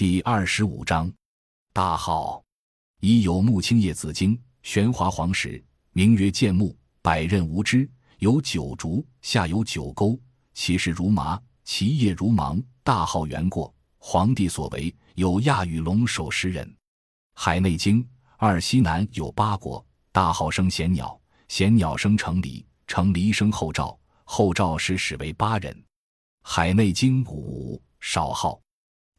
第二十五章，大号一有木青叶紫荆，玄华黄石，名曰剑木，百仞无枝，有九竹，下有九沟，其实如麻，其叶如芒。大号圆过，皇帝所为，有亚与龙首十人。海内经二西南有八国，大号生贤鸟，贤鸟生成离，成黎生后赵，后赵时始为八人。海内经五少号。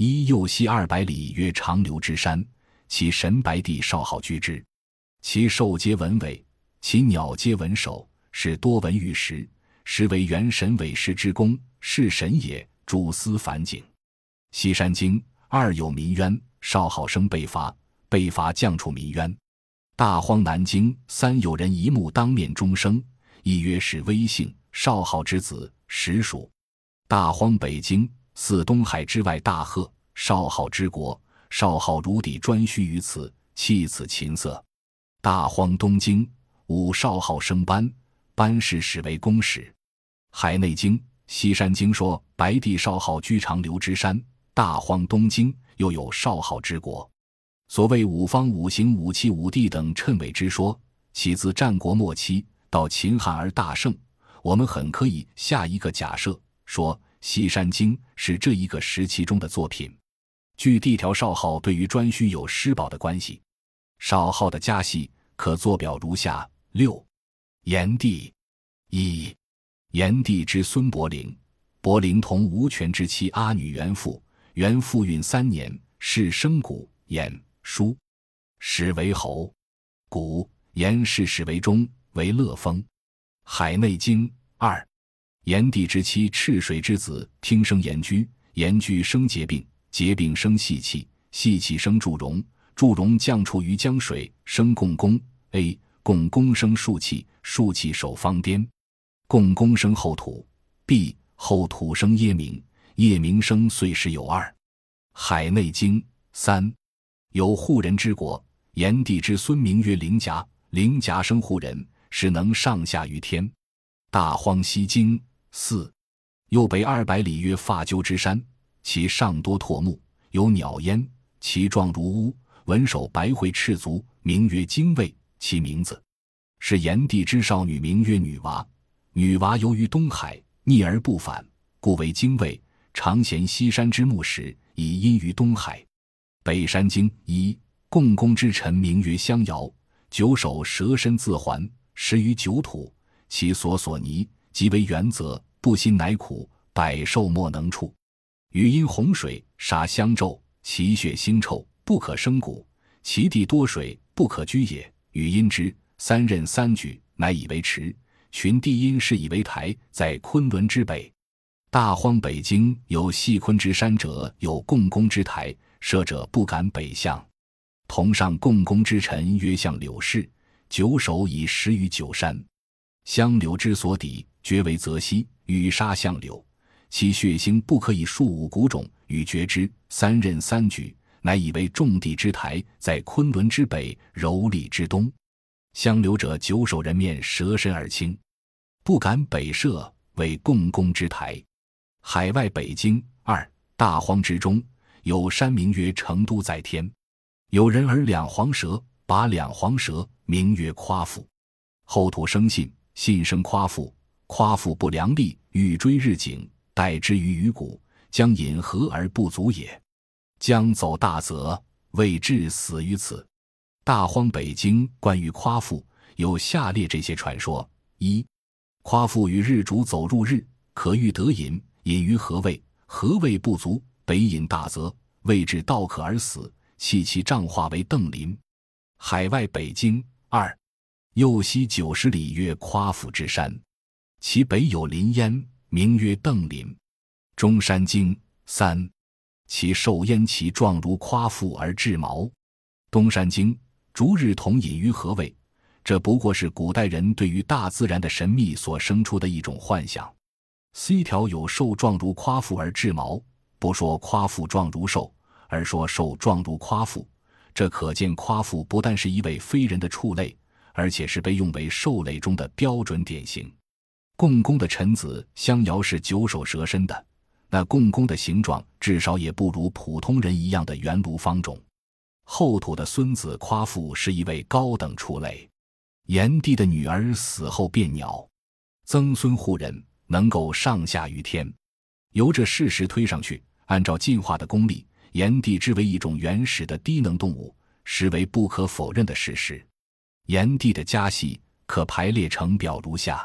一右西二百里，曰长流之山，其神白帝少好居之。其兽皆文尾，其鸟皆文首，是多闻玉石，实为元神尾石之功，是神也。主司反景。西山经二有民渊，少好生被伐，被伐降处民渊。大荒南经三有人一目当面终生，亦曰是威姓，少好之子，实属。大荒北经。四东海之外，大贺少昊之国，少昊如底专须于此，弃此琴瑟。大荒东经五少昊生班，班氏始为公使。海内经西山经说白帝少昊居长流之山。大荒东经又有少昊之国。所谓五方五行五气五帝等谶纬之说，起自战国末期到秦汉而大盛。我们很可以下一个假设说。《西山经》是这一个时期中的作品。据地条少昊对于颛顼有施宝的关系，少昊的家系可作表如下：六，炎帝，一，炎帝之孙伯陵，伯陵同吴权之妻阿女元妇，元妇孕三年，是生谷，衍叔，始为侯，谷，炎氏始为中，为乐封。海内经二。炎帝之妻赤水之子，听生炎居，炎居生结病，结病生细气，细气生祝融，祝融降处于江水，生共工。A 共工生数气，数气守方颠，共工生后土。B 后土生夜明，夜明生岁时有二。海内经三有护人之国，炎帝之孙名曰灵甲，灵甲生护人，使能上下于天。大荒西经。四，右北二百里，曰发鸠之山，其上多唾木，有鸟焉，其状如乌，文首白喙赤足，名曰精卫。其名字是炎帝之少女，名曰女娃。女娃由于东海逆而不返，故为精卫。常衔西山之木石，以因于东海。北山经一，共工之臣名曰襄尧，九首蛇身自环，食于九土，其所所泥，即为原则。不辛乃苦，百兽莫能处。余因洪水杀香纣，其血腥臭，不可生谷。其地多水，不可居也。余因之三仞三举，乃以为池。群地因是以为台，在昆仑之北。大荒北经有细昆之山者，有共工之台，射者不敢北向。同上共工之臣曰向柳氏，九首以食于九山。相柳之所抵，绝为泽西。与杀相柳，其血腥不可以数五谷种，与绝之。三仞三举，乃以为众地之台，在昆仑之北，柔里之东。相柳者，九首人面蛇身而轻，不敢北射，为共工之台。海外北京二大荒之中，有山名曰成都在天。有人而两黄蛇，把两黄蛇名曰夸父。后土生信，信生夸父。夸父不良力，欲追日景，待之于鱼谷，将饮河而不足也。将走大泽，未至死于此。大荒北经关于夸父有下列这些传说：一、夸父与日主走入日，可欲得饮，饮于河位，河位不足，北饮大泽，未至道渴而死，弃其杖化为邓林。海外北经二，右西九十里，曰夸父之山。其北有林焉，名曰邓林。中山经三，其受焉，其状如夸父而至毛。东山经逐日同隐于何位？这不过是古代人对于大自然的神秘所生出的一种幻想。C 条有兽状如夸父而至毛，不说夸父状如兽，而说兽状如夸父，这可见夸父不但是一位非人的畜类，而且是被用为兽类中的标准典型。共工的臣子相尧是九首蛇身的，那共工的形状至少也不如普通人一样的圆炉方种。后土的孙子夸父是一位高等畜类。炎帝的女儿死后变鸟，曾孙护人能够上下于天。由这事实推上去，按照进化的功力，炎帝之为一种原始的低能动物，实为不可否认的事实。炎帝的家系可排列成表如下。